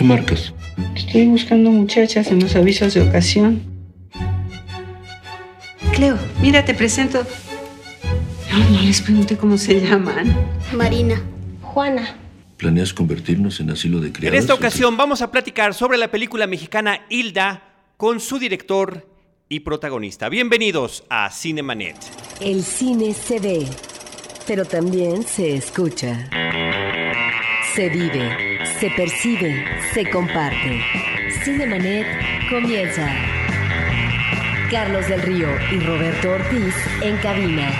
¿Qué marcas? Estoy buscando muchachas en los avisos de ocasión. Cleo, mira, te presento. No, no les pregunté cómo se llaman. Marina. Juana. ¿Planeas convertirnos en asilo de criados? En esta ocasión vamos a platicar sobre la película mexicana Hilda con su director y protagonista. Bienvenidos a Cinemanet. El cine se ve, pero también se escucha. Se vive, se percibe, se comparte. Cinemanet comienza. Carlos del Río y Roberto Ortiz en cabina.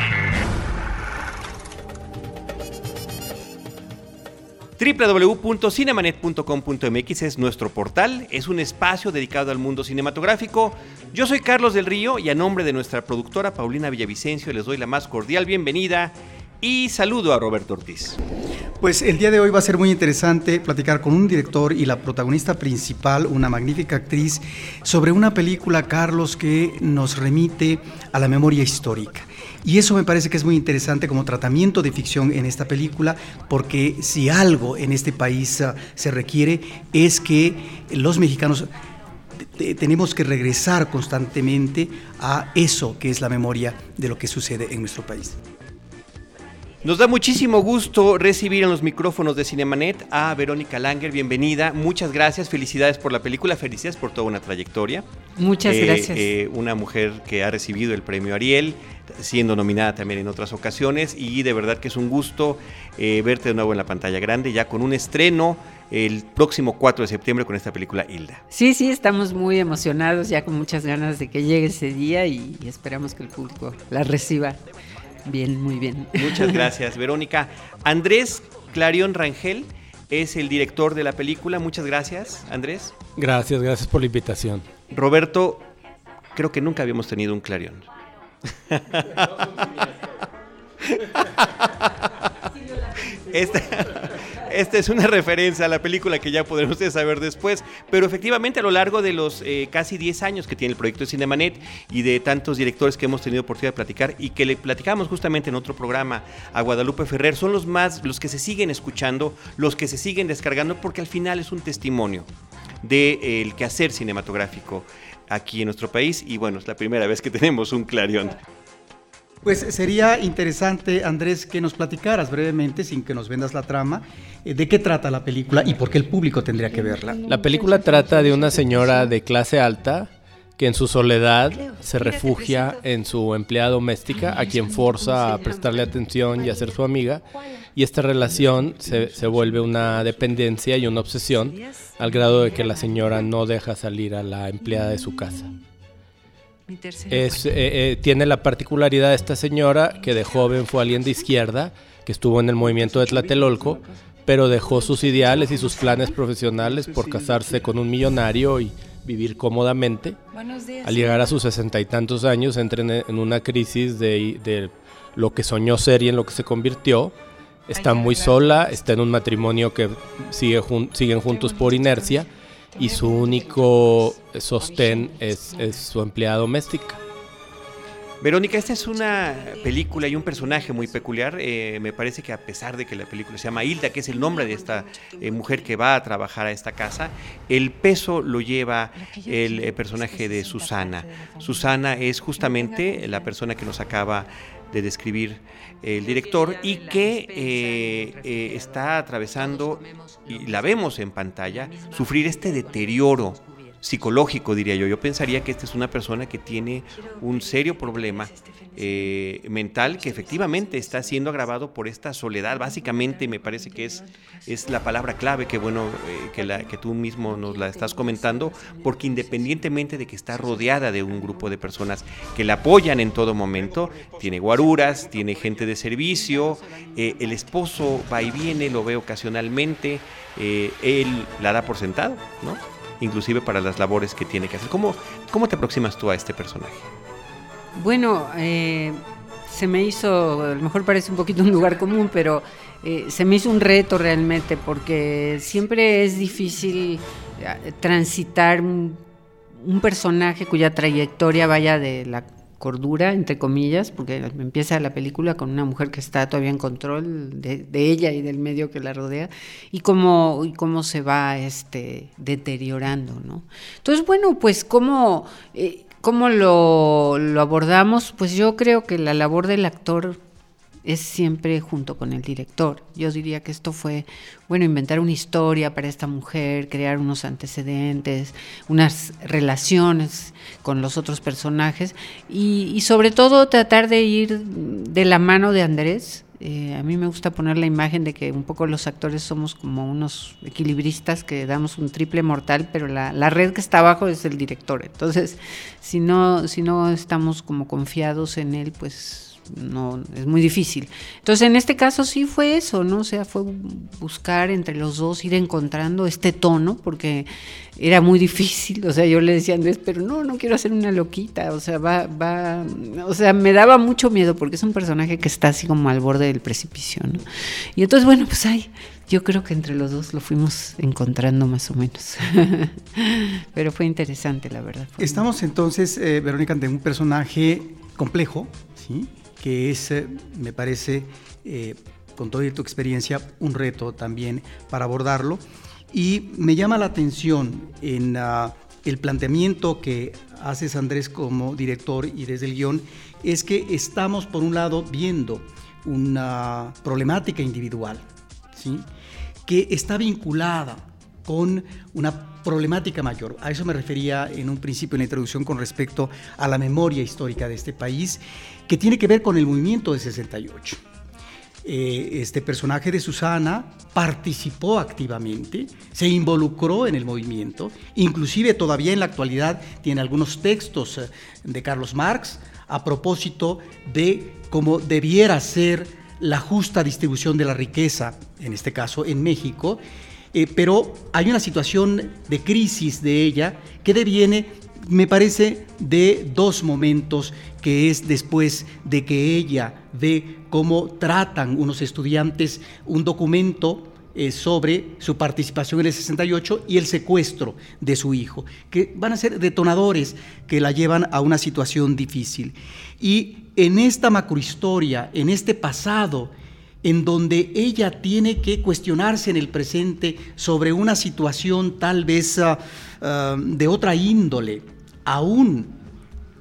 www.cinemanet.com.mx es nuestro portal, es un espacio dedicado al mundo cinematográfico. Yo soy Carlos del Río y a nombre de nuestra productora Paulina Villavicencio les doy la más cordial bienvenida y saludo a Roberto Ortiz. Pues el día de hoy va a ser muy interesante platicar con un director y la protagonista principal, una magnífica actriz, sobre una película, Carlos, que nos remite a la memoria histórica. Y eso me parece que es muy interesante como tratamiento de ficción en esta película, porque si algo en este país uh, se requiere es que los mexicanos tenemos que regresar constantemente a eso que es la memoria de lo que sucede en nuestro país. Nos da muchísimo gusto recibir en los micrófonos de Cinemanet a Verónica Langer. Bienvenida. Muchas gracias. Felicidades por la película. Felicidades por toda una trayectoria. Muchas eh, gracias. Eh, una mujer que ha recibido el premio Ariel, siendo nominada también en otras ocasiones. Y de verdad que es un gusto eh, verte de nuevo en la pantalla grande, ya con un estreno el próximo 4 de septiembre con esta película Hilda. Sí, sí, estamos muy emocionados, ya con muchas ganas de que llegue ese día y, y esperamos que el público la reciba. Bien, muy bien. Muchas gracias, Verónica. Andrés Clarion Rangel es el director de la película. Muchas gracias, Andrés. Gracias, gracias por la invitación. Roberto, creo que nunca habíamos tenido un Clarion. Esta, esta, es una referencia a la película que ya podrán ustedes saber después, pero efectivamente a lo largo de los eh, casi 10 años que tiene el proyecto de Cinemanet y de tantos directores que hemos tenido oportunidad de platicar y que le platicamos justamente en otro programa a Guadalupe Ferrer, son los más, los que se siguen escuchando, los que se siguen descargando, porque al final es un testimonio del de, eh, quehacer cinematográfico aquí en nuestro país y bueno, es la primera vez que tenemos un Clarion. Pues sería interesante, Andrés, que nos platicaras brevemente, sin que nos vendas la trama, eh, de qué trata la película y por qué el público tendría que verla. La película trata de una señora de clase alta que en su soledad se refugia en su empleada doméstica, a quien forza a prestarle atención y a ser su amiga, y esta relación se, se vuelve una dependencia y una obsesión, al grado de que la señora no deja salir a la empleada de su casa. Es, eh, eh, tiene la particularidad esta señora que de joven fue alguien de izquierda, que estuvo en el movimiento de Tlatelolco, pero dejó sus ideales y sus planes profesionales por casarse con un millonario y vivir cómodamente. Al llegar a sus sesenta y tantos años entra en, en una crisis de, de, lo que soñó ser y en lo que se convirtió. Está muy sola, está en un matrimonio que sigue jun siguen juntos por inercia y su único sostén es, su empleada doméstica. Verónica, esta es una película y un personaje muy peculiar. Eh, me parece que a pesar de que la película se llama Hilda, que es el nombre de esta eh, mujer que va a trabajar a esta casa, el peso lo lleva el eh, personaje de Susana. Susana es justamente la persona que nos acaba de describir el director y que eh, eh, está atravesando, y la vemos en pantalla, sufrir este deterioro psicológico, diría yo. Yo pensaría que esta es una persona que tiene un serio problema eh, mental que efectivamente está siendo agravado por esta soledad. Básicamente me parece que es, es la palabra clave que bueno eh, que, la, que tú mismo nos la estás comentando, porque independientemente de que está rodeada de un grupo de personas que la apoyan en todo momento, tiene guaruras, tiene gente de servicio, eh, el esposo va y viene, lo ve ocasionalmente, él la da por sentado, ¿no? Inclusive para las labores que tiene que hacer. ¿Cómo, cómo te aproximas tú a este personaje? Bueno, eh, se me hizo, a lo mejor parece un poquito un lugar común, pero eh, se me hizo un reto realmente, porque siempre es difícil transitar un, un personaje cuya trayectoria vaya de la cordura, entre comillas, porque empieza la película con una mujer que está todavía en control de, ella y del medio que la rodea, y cómo, y cómo se va este, deteriorando, ¿no? Entonces, bueno, pues cómo, eh, cómo lo, lo abordamos, pues yo creo que la labor del actor es siempre junto con el director. Yo diría que esto fue, bueno, inventar una historia para esta mujer, crear unos antecedentes, unas relaciones con los otros personajes y, sobre todo tratar de ir de la mano de Andrés. Eh, a mí me gusta poner la imagen de que un poco los actores somos como unos equilibristas que damos un triple mortal, pero la, la red que está abajo es el director. Entonces, si no, si no estamos como confiados en él, pues no es muy difícil. Entonces, en este caso sí fue eso, ¿no? O sea, fue buscar entre los dos, ir encontrando este tono, porque era muy difícil. O sea, yo le decía a Andrés, pero no, no quiero hacer una loquita. O sea, va, va, o sea, me daba mucho miedo porque es un personaje que está así como al borde del precipicio, ¿no? Y entonces, bueno, pues ahí, yo creo que entre los dos lo fuimos encontrando más o menos. pero fue interesante, la verdad. Estamos entonces, eh, Verónica, ante un personaje complejo, ¿sí? Que es, eh, me parece, eh, con toda tu experiencia, un reto también para abordarlo. Y me llama la atención en ah, el planteamiento que haces, Andrés, como director y desde el guion, es que estamos, por un lado, viendo una problemática individual, ¿sí? que está vinculada con una problemática mayor. A eso me refería en un principio en la introducción con respecto a la memoria histórica de este país que tiene que ver con el movimiento de 68. Eh, este personaje de Susana participó activamente, se involucró en el movimiento, inclusive todavía en la actualidad tiene algunos textos eh, de Carlos Marx a propósito de cómo debiera ser la justa distribución de la riqueza, en este caso en México, eh, pero hay una situación de crisis de ella que deviene me parece de dos momentos, que es después de que ella ve cómo tratan unos estudiantes un documento eh, sobre su participación en el 68 y el secuestro de su hijo, que van a ser detonadores que la llevan a una situación difícil. Y en esta macrohistoria, en este pasado, en donde ella tiene que cuestionarse en el presente sobre una situación tal vez ah, ah, de otra índole, aún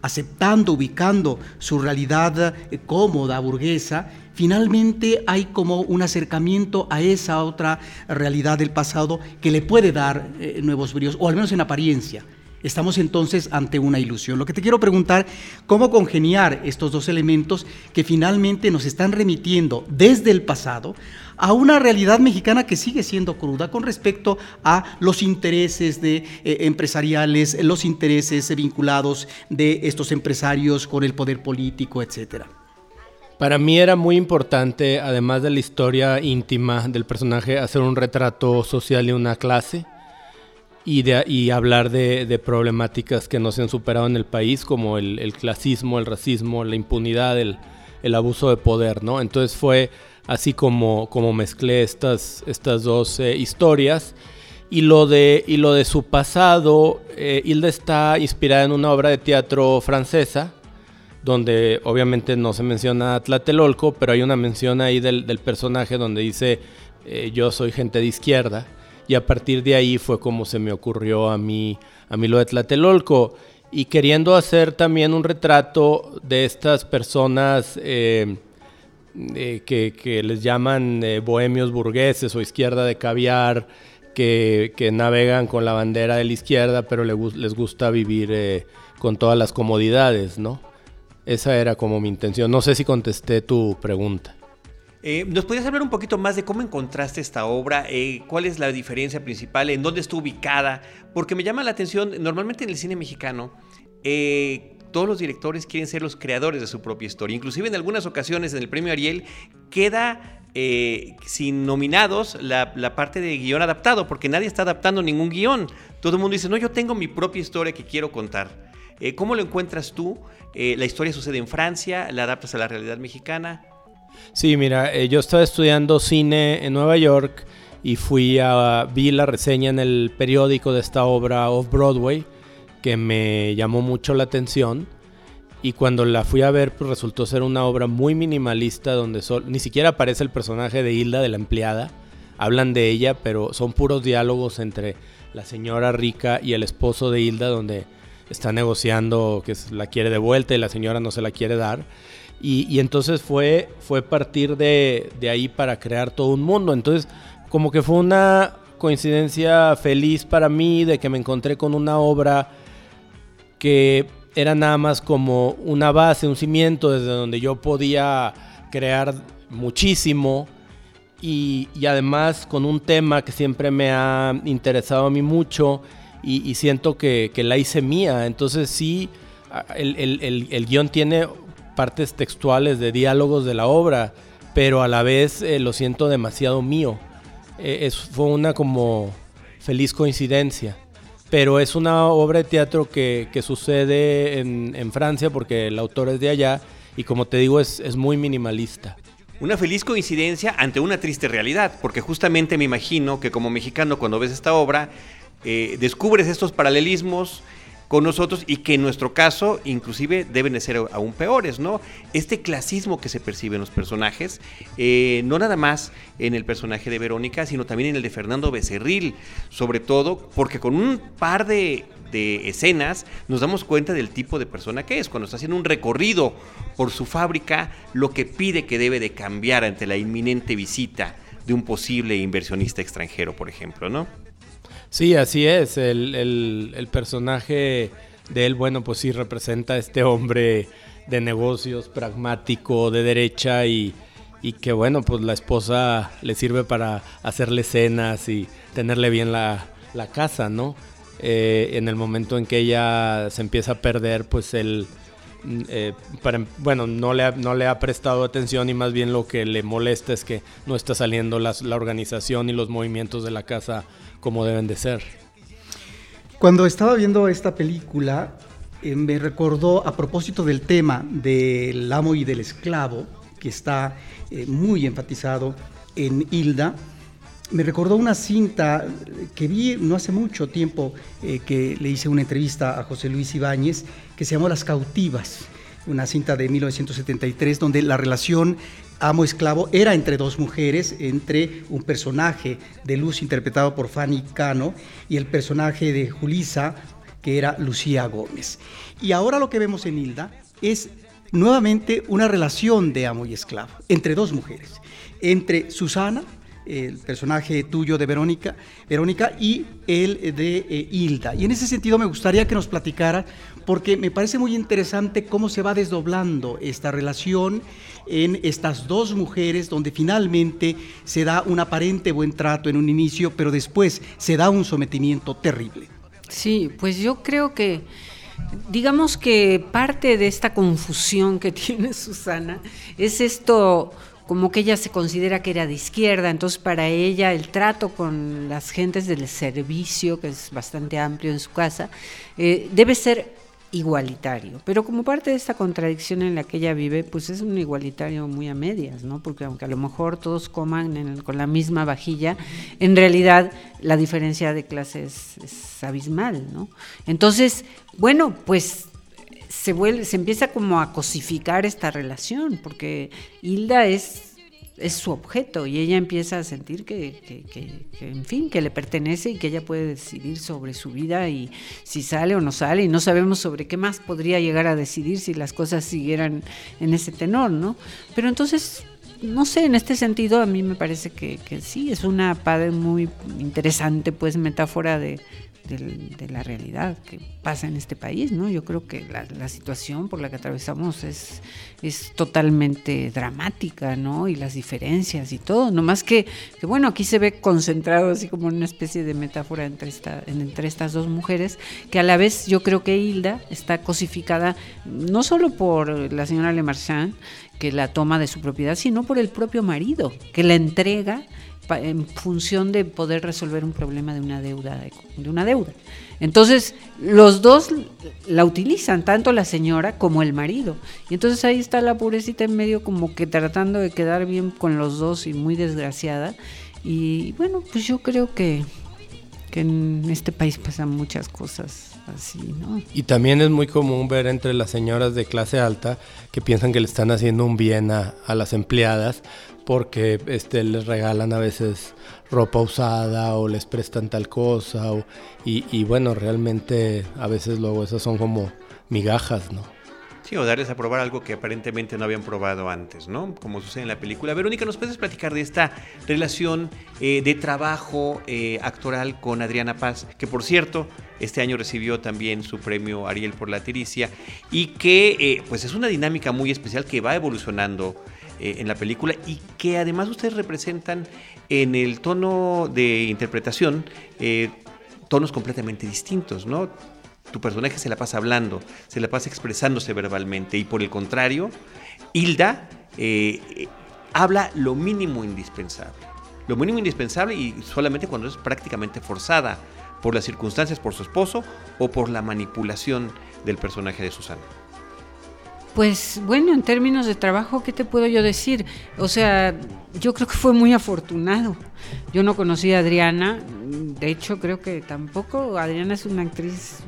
aceptando, ubicando su realidad eh, cómoda, burguesa, finalmente hay como un acercamiento a esa otra realidad del pasado que le puede dar eh, nuevos bríos, o al menos en apariencia. Estamos entonces ante una ilusión. Lo que te quiero preguntar, ¿cómo congeniar estos dos elementos que finalmente nos están remitiendo desde el pasado a una realidad mexicana que sigue siendo cruda con respecto a los intereses de, eh, empresariales, los intereses vinculados de estos empresarios con el poder político, etcétera? Para mí era muy importante, además de la historia íntima del personaje, hacer un retrato social de una clase y, de, y hablar de, problemáticas que no se han superado en el país, como el, clasismo, el racismo, la impunidad, el, el, abuso de poder, ¿no? Entonces fue así como, como mezclé estas, estas dos eh, historias. Y lo, de, y lo de su pasado, eh, Hilda está inspirada en una obra de teatro francesa, donde obviamente no se menciona a Tlatelolco, pero hay una mención ahí del, del personaje donde dice eh, yo soy gente de izquierda. Y a partir de ahí fue como se me ocurrió a mí, a mí lo de Tlatelolco. Y queriendo hacer también un retrato de estas personas eh, que, les llaman eh, bohemios burgueses o izquierda de caviar, que, navegan con la bandera de la izquierda, pero les gusta vivir eh, con todas las comodidades, ¿no? Esa era como mi intención. No sé si contesté tu pregunta. ¿Nos podrías hablar un poquito más de cómo encontraste esta obra? ¿Cuál es la diferencia principal? ¿En dónde está ubicada? Porque me llama la atención, normalmente en el cine mexicano, todos los directores quieren ser los creadores de su propia historia. Inclusive en algunas ocasiones en el premio Ariel queda eh, sin nominados la, parte de guion adaptado, porque nadie está adaptando ningún guion. Todo el mundo dice, no, yo tengo mi propia historia que quiero contar. Eh, ¿Cómo lo encuentras tú? Eh, la historia sucede en Francia, la adaptas a la realidad mexicana. Sí, mira, yo estaba estudiando cine en Nueva York y fui a, vi la reseña en el periódico de esta obra Off Broadway que me llamó mucho la atención Y cuando la fui a ver, pues resultó ser una obra muy minimalista donde ni siquiera aparece el personaje de Hilda, de la empleada. Hablan de ella, pero son puros diálogos entre la señora rica y el esposo de Hilda, donde está negociando que la quiere de vuelta y la señora no se la quiere dar. Y, entonces fue, fue partir de, de, ahí para crear todo un mundo. Entonces, como que fue una coincidencia feliz para mí de que me encontré con una obra que era nada más como una base, un cimiento desde donde yo podía crear muchísimo y, además con un tema que siempre me ha interesado a mí mucho y, siento que, la hice mía. Entonces sí, el, guion tiene partes textuales de diálogos de la obra, pero a la vez eh, lo siento demasiado mío. Eh, fue una como feliz coincidencia pero es una obra de teatro que, sucede en, Francia porque el autor es de allá y como te digo es, es muy minimalista. Una feliz coincidencia ante una triste realidad, porque justamente me imagino que como mexicano cuando ves esta obra eh, descubres estos paralelismos con nosotros y que en nuestro caso inclusive deben de ser aún peores, ¿no? Este clasismo que se percibe en los personajes, eh, no nada más en el personaje de Verónica, sino también en el de Fernando Becerril, sobre todo porque con un par de, escenas nos damos cuenta del tipo de persona que es. Cuando está haciendo un recorrido por su fábrica, lo que pide que debe de cambiar ante la inminente visita de un posible inversionista extranjero, por ejemplo, ¿no? Sí, así es. El, personaje de él, bueno, pues sí representa a este hombre de negocios, pragmático, de derecha y, que bueno, pues la esposa le sirve para hacerle cenas y tenerle bien la, casa, ¿no? Eh, en el momento en que ella se empieza a perder, pues él, mm, eh, bueno, no le, ha, no le ha prestado atención y más bien lo que le molesta es que no está saliendo la organización y los movimientos de la casa como deben de ser. Cuando estaba viendo esta película, eh, me recordó a propósito del tema del amo y del esclavo, que está eh, muy enfatizado en Hilda, me recordó una cinta que vi no hace mucho tiempo eh, que le hice una entrevista a José Luis Ibáñez que se llamó Las cautivas, una cinta de 1973 donde la relación amo esclavo era entre dos mujeres, entre un personaje de Luz interpretado por Fanny Cano y el personaje de Julisa, que era Lucía Gómez. Y ahora lo que vemos en Hilda es nuevamente una relación de amo y esclavo entre dos mujeres, entre Susana, el personaje tuyo de Verónica, Verónica y el de eh, Hilda. Y en ese sentido me gustaría que nos platicara, porque me parece muy interesante cómo se va desdoblando esta relación en estas dos mujeres, donde finalmente se da un aparente buen trato en un inicio, pero después se da un sometimiento terrible. Sí, pues yo creo que digamos que parte de esta confusión que tiene Susana es esto como que ella se considera que era de izquierda, entonces para ella el trato con las gentes del servicio, que es bastante amplio en su casa, eh, debe ser igualitario. Pero como parte de esta contradicción en la que ella vive, pues es un igualitario muy a medias, ¿no? Porque aunque a lo mejor todos coman con la misma vajilla, en realidad la diferencia de clases es, abismal, ¿no? Entonces, bueno, pues se vuelve, se empieza como a cosificar esta relación, porque Hilda es es su objeto y ella empieza a sentir que, en fin, que le pertenece y que ella puede decidir sobre su vida y si sale o no sale y no sabemos sobre qué más podría llegar a decidir si las cosas siguieran en ese tenor, ¿no? Pero entonces, no sé, en este sentido a mí me parece que, que sí, es una padre muy interesante, pues, metáfora de, de, la realidad que pasa en este país, ¿no? Yo creo que la, situación por la que atravesamos es, es totalmente dramática, ¿no? Y las diferencias y todo, nomás que, que bueno, aquí se ve concentrado así como una especie de metáfora entre, esta, entre estas dos mujeres, que a la vez yo creo que Hilda está cosificada no solo por la señora Le Marchand, que la toma de su propiedad, sino por el propio marido, que la entrega en función de poder resolver un problema de una deuda de una deuda. Entonces, los dos la utilizan, tanto la señora como el marido. Y entonces ahí está la pobrecita en medio como que tratando de quedar bien con los dos y muy desgraciada. Y bueno, pues yo creo que, porque en este país pasan muchas cosas así, ¿no? Y también es muy común ver entre las señoras de clase alta que piensan que le están haciendo un bien a, a las empleadas porque este, les regalan a veces ropa usada o les prestan tal cosa o, y, bueno, realmente a veces luego esas son como migajas, ¿no? Sí, o darles a probar algo que aparentemente no habían probado antes, ¿no? Como sucede en la película. Verónica, ¿nos puedes platicar de esta relación eh, de trabajo eh, actoral con Adriana Paz? Que por cierto, este año recibió también su premio Ariel por la Tiricia y que eh, pues es una dinámica muy especial que va evolucionando en la película y que además ustedes representan en el tono de interpretación tonos completamente distintos, ¿no? tu personaje se la pasa hablando, se la pasa expresándose verbalmente y por el contrario, Hilda eh, habla lo mínimo indispensable. Lo mínimo indispensable y solamente cuando es prácticamente forzada por las circunstancias, por su esposo o por la manipulación del personaje de Susana. Pues bueno, en términos de trabajo, ¿qué te puedo yo decir? O sea, yo creo que fue muy afortunado. Yo no conocí a Adriana, de hecho creo que tampoco, Adriana es una actriz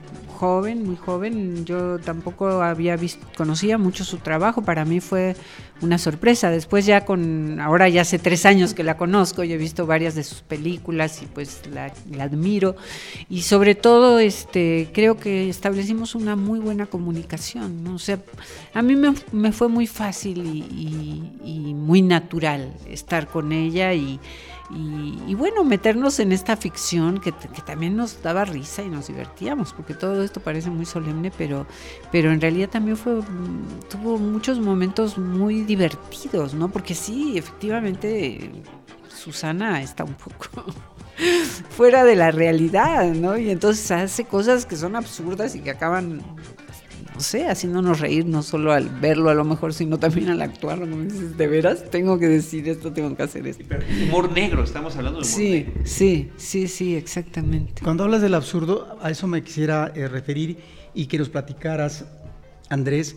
joven, muy joven. Yo tampoco había visto, conocía mucho su trabajo. Para mí fue una sorpresa. Después ya con, ahora ya hace tres años que la conozco, yo he visto varias de sus películas y pues la, admiro. Y sobre todo, este, creo que establecimos una muy buena comunicación. ¿no? O sea, a mí me, fue muy fácil y muy natural estar con ella y y, bueno, meternos en esta ficción que, también nos daba risa y nos divertíamos, porque todo esto parece muy solemne, pero, pero en realidad también fue, mm, tuvo muchos momentos muy divertidos, ¿no? Porque sí, efectivamente, Susana está un poco fuera de la realidad, ¿no? Y entonces hace cosas que son absurdas y que acaban no sé, haciéndonos reír, no solo al verlo a lo mejor, sino también al actuarlo. ¿no? Dices, de veras, tengo que decir esto, tengo que hacer esto. Humor negro, estamos hablando de humor sí, negro. Sí, sí, sí, exactamente. Cuando hablas del absurdo, a eso me quisiera eh, referir y que nos platicaras, Andrés,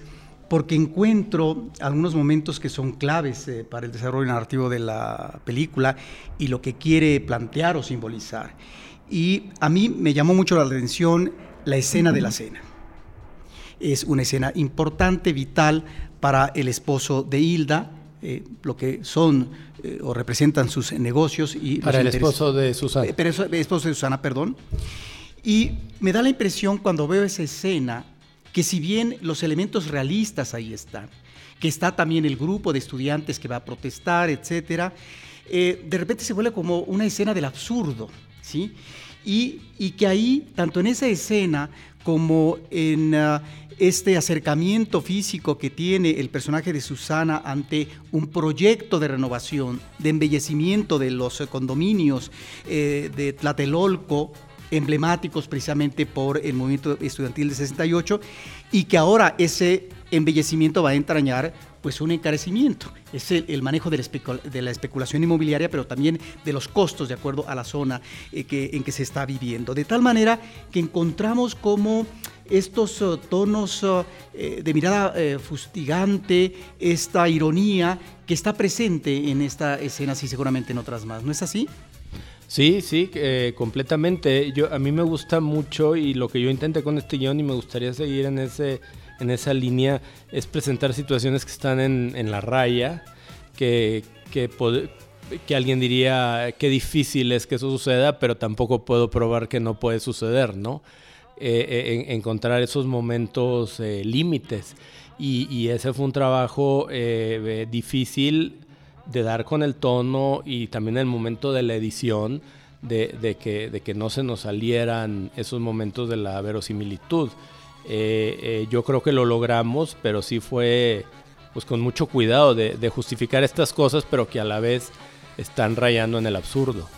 porque encuentro algunos momentos que son claves eh, para el desarrollo narrativo de la película y lo que quiere plantear o simbolizar. Y a mí me llamó mucho la atención la escena de la cena es una escena importante, vital para el esposo de Hilda, eh, lo que son eh, o representan sus negocios y para el esposo de Susana. Eh, el esposo de Susana, perdón. Y me da la impresión cuando veo esa escena que si bien los elementos realistas ahí están, que está también el grupo de estudiantes que va a protestar, etcétera, de repente se vuelve como una escena del absurdo, ¿sí? Y, que ahí, tanto en esa escena como en ah, este acercamiento físico que tiene el personaje de Susana ante un proyecto de renovación, de embellecimiento de los condominios eh, de Tlatelolco, emblemáticos precisamente por el movimiento estudiantil de 68, y que ahora ese embellecimiento va a entrañar pues un encarecimiento. Es el, manejo de la, especulación inmobiliaria, pero también de los costos de acuerdo a la zona eh, en que se está viviendo. De tal manera que encontramos como estos uh, tonos uh, eh, de mirada eh, fustigante, esta ironía que está presente en esta escena y seguramente en otras más. ¿No es así? Sí, sí, completamente. Yo, a mí me gusta mucho y lo que yo intenté con este guion y me gustaría seguir en ese en esa línea es presentar situaciones que están en, la raya, que, que, que, alguien diría qué difícil es que eso suceda, pero tampoco puedo probar que no puede suceder, ¿no? Eh, eh, encontrar esos momentos eh, límites. Y, ese fue un trabajo difícil de dar con el tono y también el momento de la edición, de, de, que, de que no se nos salieran esos momentos de la verosimilitud. Eh, eh, yo creo que lo logramos, pero sí fue pues con mucho cuidado de, justificar estas cosas, pero que a la vez están rayando en el absurdo.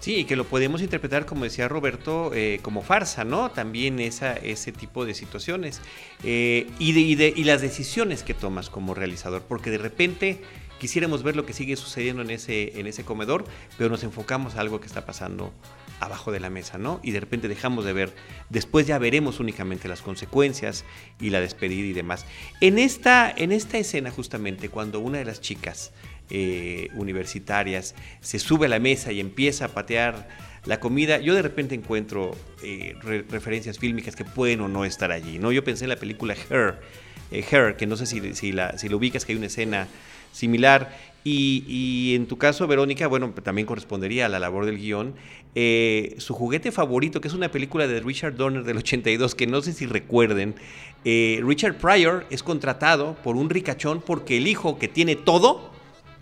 Sí, que lo podemos interpretar, como decía Roberto, eh, como farsa, ¿no? También esa, ese tipo de situaciones. y, de, y, las decisiones que tomas como realizador, porque de repente quisiéramos ver lo que sigue sucediendo en ese, en ese comedor, pero nos enfocamos a algo que está pasando abajo de la mesa, ¿no? Y de repente dejamos de ver. Después ya veremos únicamente las consecuencias y la despedida y demás. En esta, en esta escena, justamente, cuando una de las chicas eh, universitarias, se sube a la mesa y empieza a patear la comida, yo de repente encuentro eh, referencias fílmicas que pueden o no estar allí. ¿no? Yo pensé en la película Her, eh, Her que no sé si, si, la, si lo ubicas, que hay una escena similar. Y, en tu caso, Verónica, bueno, también correspondería a la labor del guion. Eh, su juguete favorito, que es una película de Richard Donner del 82, que no sé si recuerden, Richard Pryor es contratado por un ricachón porque el hijo que tiene todo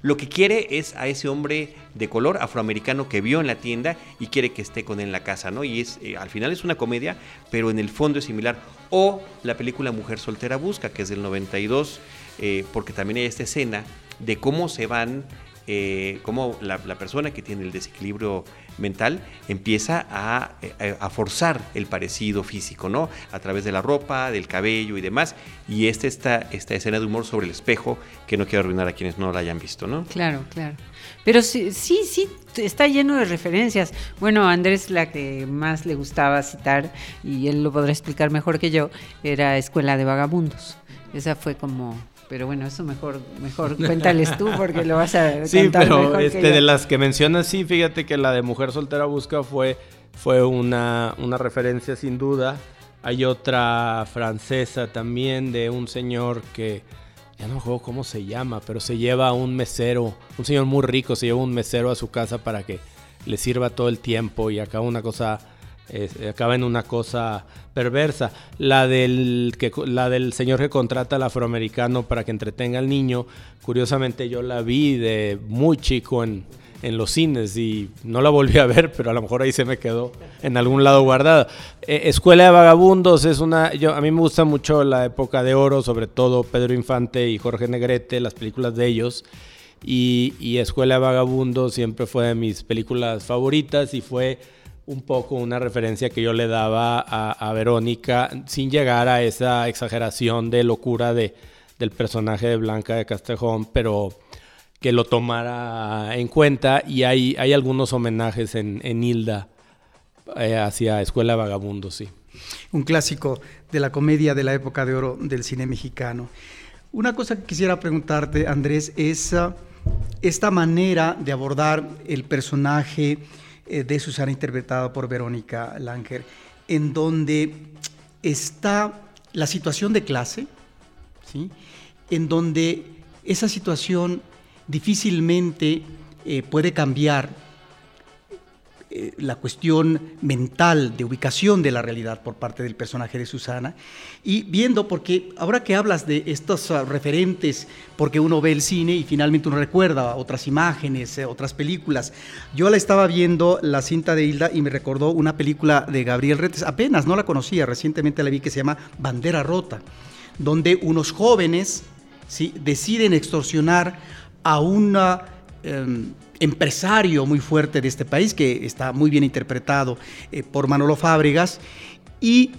lo que quiere es a ese hombre de color afroamericano que vio en la tienda y quiere que esté con él en la casa, ¿no? Y es, eh, al final es una comedia, pero en el fondo es similar. O la película Mujer Soltera Busca, que es del 92, eh, porque también hay esta escena de cómo se van, eh, cómo la, la persona que tiene el desequilibrio mental empieza eh, a, forzar el parecido físico, ¿no? A través de la ropa, del cabello y demás. Y esta, esta, esta escena de humor sobre el espejo que no quiero arruinar a quienes no la hayan visto, ¿no? Claro, claro. Pero sí, sí, sí, está lleno de referencias. Bueno, Andrés, la que más le gustaba citar, y él lo podrá explicar mejor que yo, era Escuela de Vagabundos. Esa fue como pero bueno, eso mejor, mejor cuéntales tú porque lo vas a Sí, pero este, de las que mencionas, sí, fíjate que la de Mujer Soltera Busca fue, fue una, una referencia sin duda. Hay otra francesa también de un señor que, ya no me acuerdo cómo se llama, pero se lleva a un mesero, un señor muy rico, se lleva un mesero a su casa para que le sirva todo el tiempo y acaba una cosa acaba en una cosa perversa. La del, que, la del señor que contrata al afroamericano para que entretenga al niño, curiosamente yo la vi de muy chico en, en los cines y no la volví a ver, pero a lo mejor ahí se me quedó en algún lado guardada. Eh, Escuela de Vagabundos es una, yo, a mí me gusta mucho la época de oro, sobre todo Pedro Infante y Jorge Negrete, las películas de ellos. Y, y Escuela de Vagabundos siempre fue de mis películas favoritas y fue un poco una referencia que yo le daba a, Verónica sin llegar a esa exageración de locura de, del personaje de Blanca de Castejón, pero que lo tomara en cuenta y hay, hay algunos homenajes en, Hilda eh, hacia Escuela Vagabundo, sí. Un clásico de la comedia de la época de oro del cine mexicano. Una cosa que quisiera preguntarte, Andrés, es ah, esta manera de abordar el personaje eh, de Susana interpretado por Verónica Langer, en donde está la situación de clase, ¿sí? en donde esa situación difícilmente eh, puede cambiar eh, la cuestión mental de ubicación de la realidad por parte del personaje de Susana y viendo, porque ahora que hablas de estos ah, referentes, porque uno ve el cine y finalmente uno recuerda otras imágenes, eh, otras películas, yo la estaba viendo la cinta de Hilda y me recordó una película de Gabriel Retes, apenas no la conocía, recientemente la vi que se llama Bandera Rota, donde unos jóvenes ¿sí? deciden extorsionar a una... Em, empresario muy fuerte de este país, que está muy bien interpretado eh, por Manolo Fábregas, y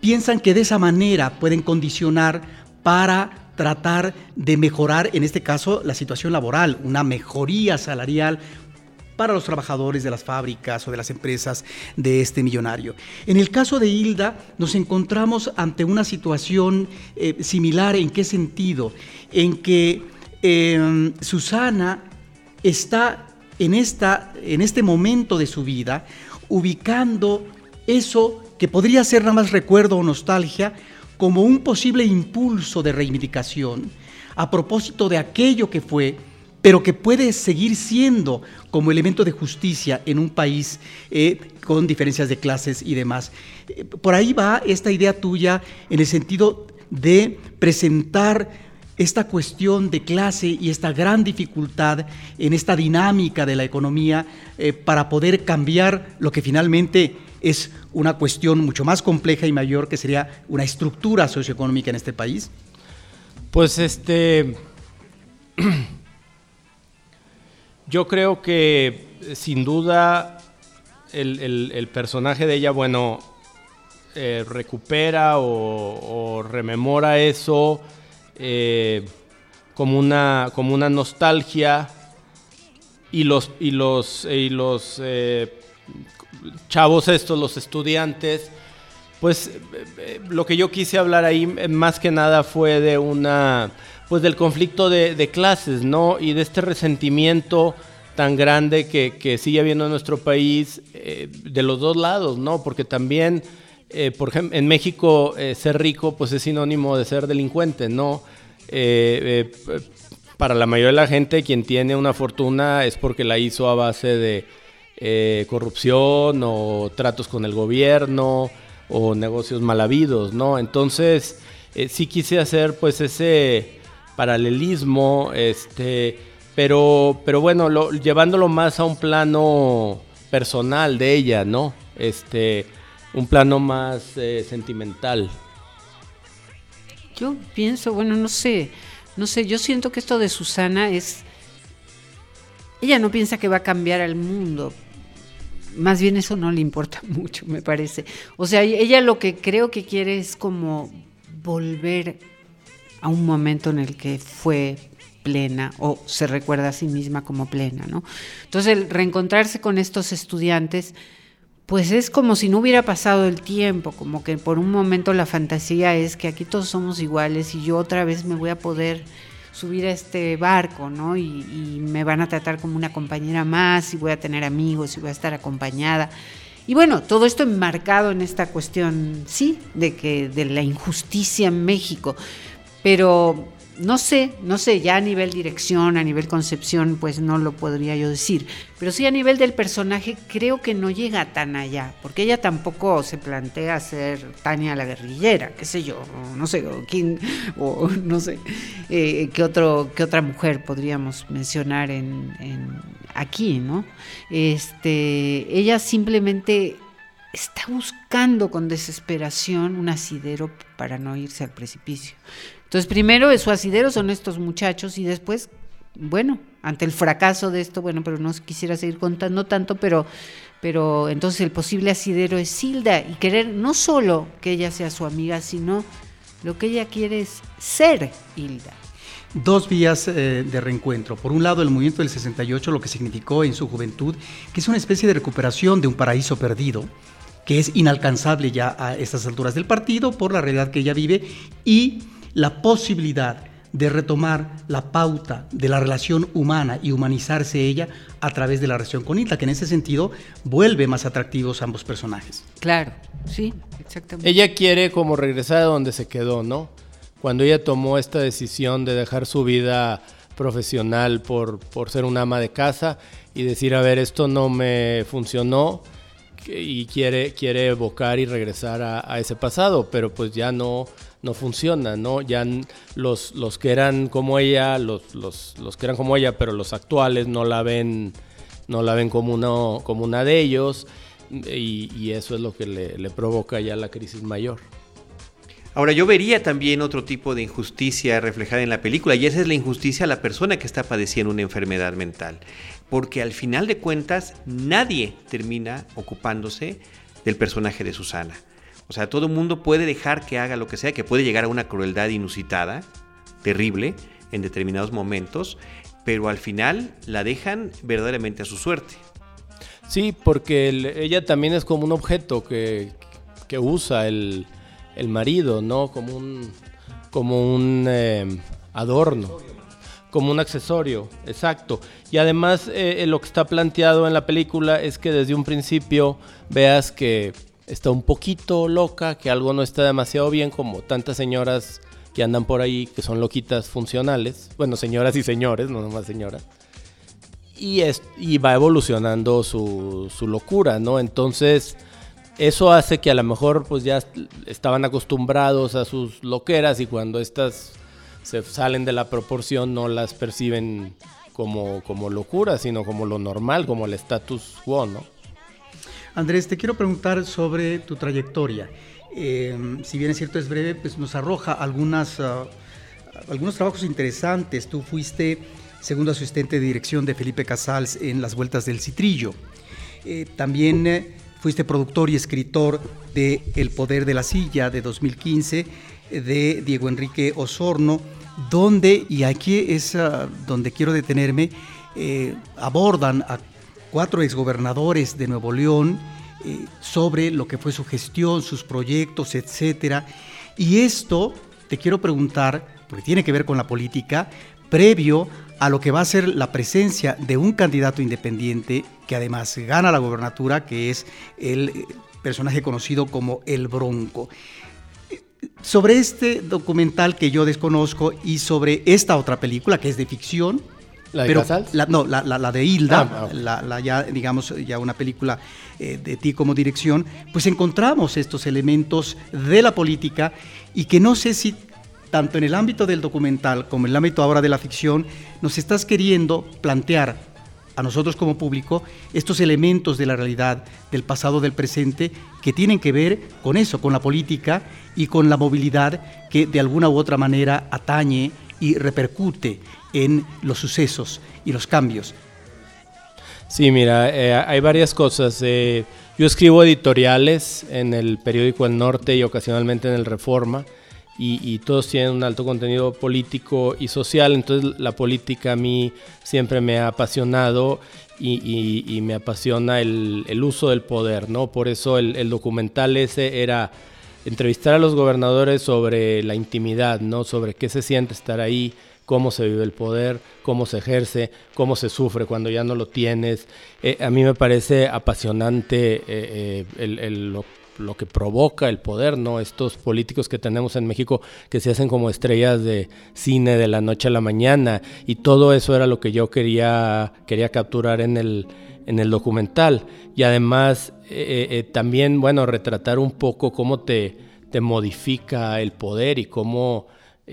piensan que de esa manera pueden condicionar para tratar de mejorar, en este caso, la situación laboral, una mejoría salarial para los trabajadores de las fábricas o de las empresas de este millonario. En el caso de Hilda, nos encontramos ante una situación eh, similar. ¿En qué sentido? En que em, Susana está en, esta, en este momento de su vida ubicando eso que podría ser nada más recuerdo o nostalgia como un posible impulso de reivindicación a propósito de aquello que fue, pero que puede seguir siendo como elemento de justicia en un país eh, con diferencias de clases y demás. Eh, por ahí va esta idea tuya en el sentido de presentar esta cuestión de clase y esta gran dificultad en esta dinámica de la economía eh, para poder cambiar lo que finalmente es una cuestión mucho más compleja y mayor que sería una estructura socioeconómica en este país? Pues este, yo creo que sin duda el, personaje de ella, bueno, eh, recupera o rememora eso eh, como, una, como una nostalgia y los, y los, y los eh, chavos estos, los estudiantes, Pues eh, lo que yo quise hablar ahí más que nada fue de una, pues del conflicto de, clases, ¿no? Y de este resentimiento tan grande que, que sigue habiendo en nuestro país de los dos lados, ¿no? Porque también, eh, por ejemplo, en México eh, ser rico pues es sinónimo de ser delincuente, ¿no? Eh, eh, para la mayoría de la gente quien tiene una fortuna es porque la hizo a base de corrupción o tratos con el gobierno o negocios mal habidos, ¿no? Entonces, sí quise hacer pues ese paralelismo, este, pero, pero bueno, lo- llevándolo más a un plano personal de ella, ¿no? Este, un plano más eh, sentimental. Yo pienso, bueno, no sé, no sé, yo siento que esto de Susana es... Ella no piensa que va a cambiar al mundo. Más bien eso no le importa mucho, me parece. O sea, ella lo que creo que quiere es como volver a un momento en el que fue plena o se recuerda a sí misma como plena, ¿no? Entonces, el reencontrarse con estos estudiantes, pues es como si no hubiera pasado el tiempo, como que por un momento la fantasía es que aquí todos somos iguales y yo otra vez me voy a poder subir a este barco, ¿no? Y, me van a tratar como una compañera más y voy a tener amigos y voy a estar acompañada. Y bueno, todo esto enmarcado en esta cuestión, sí, de que de la injusticia en México, pero no sé, no sé, ya a nivel dirección, a nivel concepción, pues no lo podría yo decir, pero sí a nivel del personaje creo que no llega tan allá, porque ella tampoco se plantea ser Tania la guerrillera, qué sé yo, no sé, o quién, o no sé, eh, qué, otro, qué otra mujer podríamos mencionar en, en aquí, ¿no? Este, ella simplemente está buscando con desesperación un asidero para no irse al precipicio. Entonces, primero su asidero son estos muchachos y después, bueno, ante el fracaso de esto, bueno, pero no quisiera seguir contando tanto, pero, pero entonces el posible asidero es Hilda y querer no solo que ella sea su amiga, sino lo que ella quiere es ser Hilda. Dos vías eh, de reencuentro. Por un lado, el movimiento del 68, lo que significó en su juventud, que es una especie de recuperación de un paraíso perdido, que es inalcanzable ya a estas alturas del partido por la realidad que ella vive, y la posibilidad de retomar la pauta de la relación humana y humanizarse ella a través de la relación con Hilda, que en ese sentido vuelve más atractivos ambos personajes. Claro, sí, exactamente. Ella quiere como regresar a donde se quedó, ¿no? Cuando ella tomó esta decisión de dejar su vida profesional por, por ser una ama de casa y decir, a ver, esto no me funcionó y quiere, quiere evocar y regresar a, a ese pasado, pero pues ya no, no funciona, ¿no? Ya los, los que eran como ella, los, los, los que eran como ella, pero los actuales no la ven, no la ven como, uno, como una de ellos y, y eso es lo que le, le provoca ya la crisis mayor. Ahora, yo vería también otro tipo de injusticia reflejada en la película, y esa es la injusticia a la persona que está padeciendo una enfermedad mental. Porque al final de cuentas, nadie termina ocupándose del personaje de Susana. O sea, todo el mundo puede dejar que haga lo que sea, que puede llegar a una crueldad inusitada, terrible, en determinados momentos, pero al final la dejan verdaderamente a su suerte. Sí, porque el- ella también es como un objeto que, que usa el, el marido, ¿no? Como un, como un eh, adorno, como un accesorio, exacto. Y además eh, lo que está planteado en la película es que desde un principio veas que está un poquito loca, que algo no está demasiado bien, como tantas señoras que andan por ahí, que son loquitas funcionales. Bueno, señoras y señores, no nomás señoras y, es, y va evolucionando su, su locura, ¿no? Entonces, eso hace que a lo mejor pues ya est- estaban acostumbrados a sus loqueras y cuando estas se salen de la proporción no las perciben como, como locura, sino como lo normal, como el status quo, ¿no? Andrés, te quiero preguntar sobre tu trayectoria. Eh, si bien es cierto es breve, pues nos arroja ah, algunos trabajos interesantes. Tú fuiste segundo asistente de dirección de Felipe Casals en Las Vueltas del Citrillo. Eh, también eh, fuiste productor y escritor de El Poder de la Silla de 2015 eh, de Diego Enrique Osorno, donde, y aquí es ah, donde quiero detenerme, abordan a cuatro exgobernadores de Nuevo León eh, sobre lo que fue su gestión, sus proyectos, etcétera. Y esto te quiero preguntar, porque tiene que ver con la política, previo a lo que va a ser la presencia de un candidato independiente que además gana la gobernatura, que es el eh, personaje conocido como El Bronco. Sobre este documental que yo desconozco y sobre esta otra película que es de ficción, ¿La de pero Casals? la- no, la, la- la de Hilda, Ah, la, la ya, digamos, ya una película eh, de ti como dirección, pues encontramos estos elementos de la política y que no sé si tanto en el ámbito del documental como en el ámbito ahora de la ficción, nos estás queriendo plantear a nosotros como público estos elementos de la realidad, del pasado, del presente, que tienen que ver con eso, con la política y con la movilidad que de alguna u otra manera atañe y repercute en los sucesos y los cambios. Sí, mira, eh, hay varias cosas. eh, yo escribo editoriales en el periódico El Norte y ocasionalmente en el Reforma, y, y todos tienen un alto contenido político y social, entonces la política a mí siempre me ha apasionado y, y- y me apasiona el, el uso del poder, ¿no? Por eso el, el documental ese era entrevistar a los gobernadores sobre la intimidad, ¿no? Sobre qué se siente estar ahí, cómo se vive el poder, cómo se ejerce, cómo se sufre cuando ya no lo tienes. Eh, a mí me parece apasionante eh, eh, lo, lo que provoca el poder, ¿no? Estos políticos que tenemos en México que se hacen como estrellas de cine de la noche a la mañana y todo eso era lo que yo quería, quería capturar en el, en el documental. Y además eh, también, bueno, retratar un poco cómo te, te modifica el poder y cómo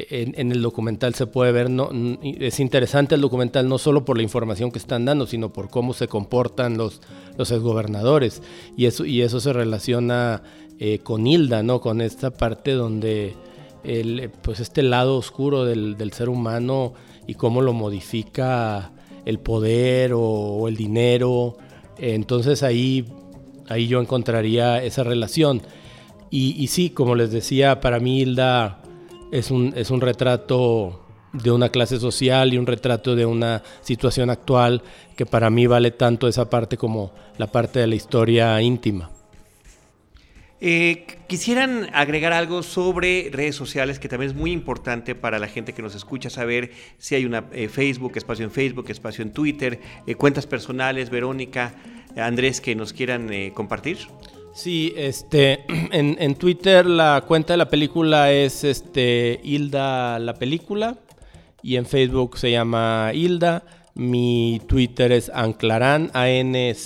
en, en el documental se puede ver, no, es interesante el documental no solo por la información que están dando, sino por cómo se comportan los, los exgobernadores. Y eso, y eso se relaciona eh, con Hilda, ¿no? Con esta parte donde el, pues este lado oscuro del, del ser humano y cómo lo modifica el poder o, o el dinero. Entonces ahí, ahí yo encontraría esa relación. Y, y sí, como les decía, para mí Hilda es un, es un retrato de una clase social y un retrato de una situación actual que para mí vale tanto esa parte como la parte de la historia íntima. Eh, quisieran agregar algo sobre redes sociales que también es muy importante para la gente que nos escucha saber si hay una eh, Facebook, espacio en Facebook, espacio en Twitter, eh, cuentas personales, Verónica, Andrés, que nos quieran eh, compartir. Sí, este, en, en Twitter la cuenta de la película es este, Hilda la película y en Facebook se llama Hilda. Mi Twitter es Anclaran, A-N-C-L-A-R-A-N.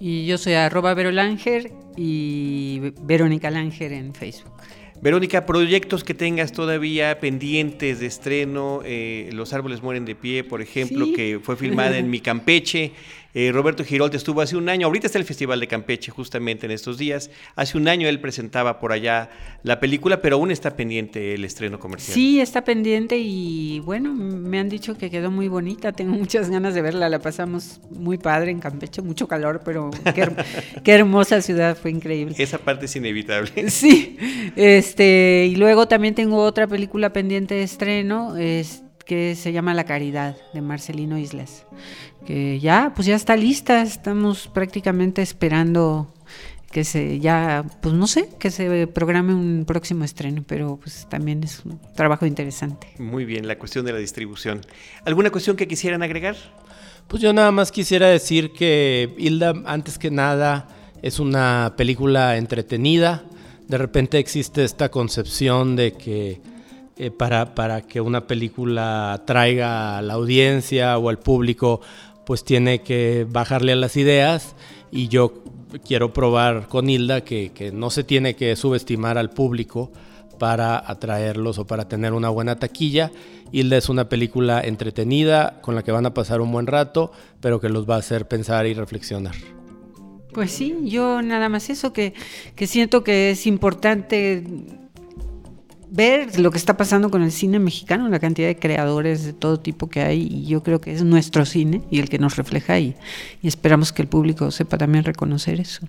Y yo soy arroba Verolanger y Verónica Langer en Facebook. Verónica, proyectos que tengas todavía pendientes de estreno, eh, Los árboles mueren de pie, por ejemplo, Sí. que fue filmada en mi Campeche. Eh, Roberto Girolte estuvo hace un año, ahorita está el Festival de Campeche justamente en estos días. Hace un año él presentaba por allá la película, pero aún está pendiente el estreno comercial. Sí, está pendiente y bueno, me han dicho que quedó muy bonita. Tengo muchas ganas de verla. La pasamos muy padre en Campeche, mucho calor, pero qué, her- qué hermosa ciudad, fue increíble. Esa parte es inevitable. Sí, este, y luego también tengo otra película pendiente de estreno, es, que se llama La Caridad, de Marcelino Islas, que ya, pues ya está lista, estamos prácticamente esperando que se, ya, pues no sé, que se programe un próximo estreno, pero pues también es un trabajo interesante. Muy bien, la cuestión de la distribución. ¿Alguna cuestión que quisieran agregar? Pues yo nada más quisiera decir que Hilda, antes que nada, es una película entretenida. De repente existe esta concepción de que eh, para, para que una película atraiga a la audiencia o al público, pues tiene que bajarle a las ideas. Y yo quiero probar con Hilda que, que no se tiene que subestimar al público para atraerlos o para tener una buena taquilla. Hilda es una película entretenida con la que van a pasar un buen rato, pero que los va a hacer pensar y reflexionar. Pues sí, yo nada más eso, que, que siento que es importante ver lo que está pasando con el cine mexicano, la cantidad de creadores de todo tipo que hay, y yo creo que es nuestro cine y el que nos refleja y, y esperamos que el público sepa también reconocer eso.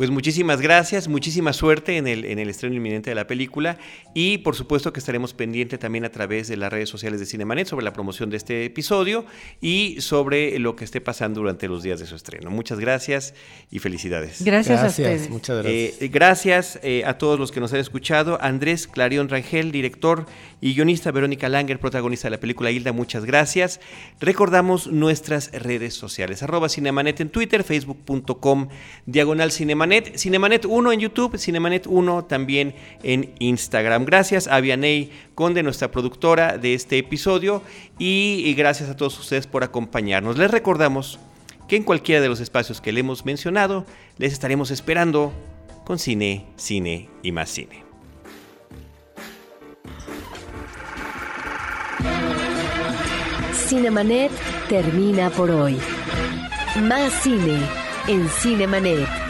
Pues muchísimas gracias, muchísima suerte en el, en el estreno inminente de la película y por supuesto que estaremos pendientes también a través de las redes sociales de Cinemanet sobre la promoción de este episodio y sobre lo que esté pasando durante los días de su estreno. Muchas gracias y felicidades. Gracias, a ustedes. Muchas gracias. Eh, gracias eh, a todos los que nos han escuchado. Andrés Clarion Rangel, director y guionista. Verónica Langer, protagonista de la película Hilda, muchas gracias. Recordamos nuestras redes sociales. Arroba Cinemanet en Twitter, facebook.com, diagonal Cinemanet. Cinemanet 1 en YouTube, Cinemanet 1 también en Instagram. Gracias a Vianey Conde, nuestra productora de este episodio. Y, y gracias a todos ustedes por acompañarnos. Les recordamos que en cualquiera de los espacios que le hemos mencionado, les estaremos esperando con cine, cine y más cine. Cinemanet termina por hoy. Más cine en Cinemanet.